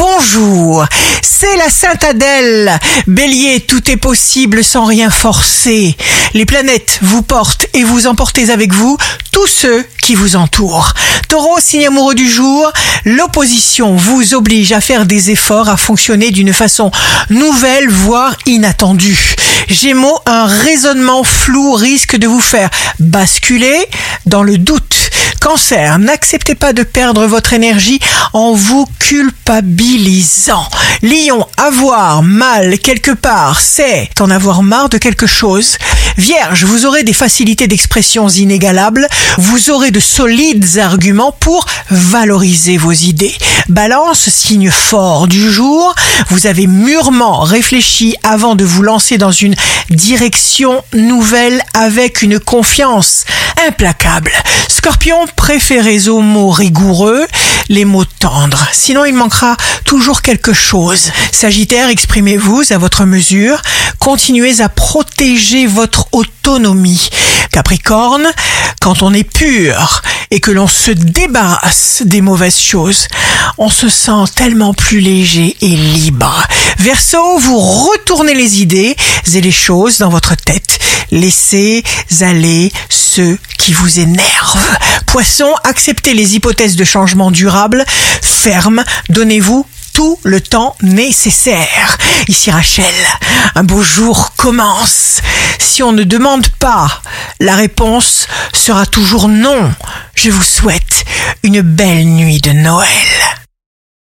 bonjour. C'est la Sainte Adèle. Bélier, tout est possible sans rien forcer. Les planètes vous portent et vous emportez avec vous tous ceux qui vous entourent. Taureau, signe amoureux du jour, l'opposition vous oblige à faire des efforts, à fonctionner d'une façon nouvelle, voire inattendue. Gémeaux, un raisonnement flou risque de vous faire basculer dans le doute. Cancer, n'acceptez pas de perdre votre énergie en vous culpabilisant. Lion, avoir mal quelque part, c'est en avoir marre de quelque chose. Vierge, vous aurez des facilités d'expression inégalables, vous aurez de solides arguments pour valoriser vos idées. Balance, signe fort du jour, vous avez mûrement réfléchi avant de vous lancer dans une direction nouvelle avec une confiance implacable. Scorpion, préférez aux mots rigoureux les mots tendres. Sinon, il manquera toujours quelque chose. Sagittaire, exprimez-vous à votre mesure. Continuez à protéger votre autonomie. Capricorne, quand on est pur et que l'on se débarrasse des mauvaises choses, on se sent tellement plus léger et libre. Verseau, vous retournez les idées et les choses dans votre tête. Laissez aller ceux qui vous énervent. Poisson, acceptez les hypothèses de changement durable. Ferme, donnez-vous tout le temps nécessaire. Ici Rachel, un beau jour commence. Si on ne demande pas, la réponse sera toujours non. Je vous souhaite une belle nuit de Noël.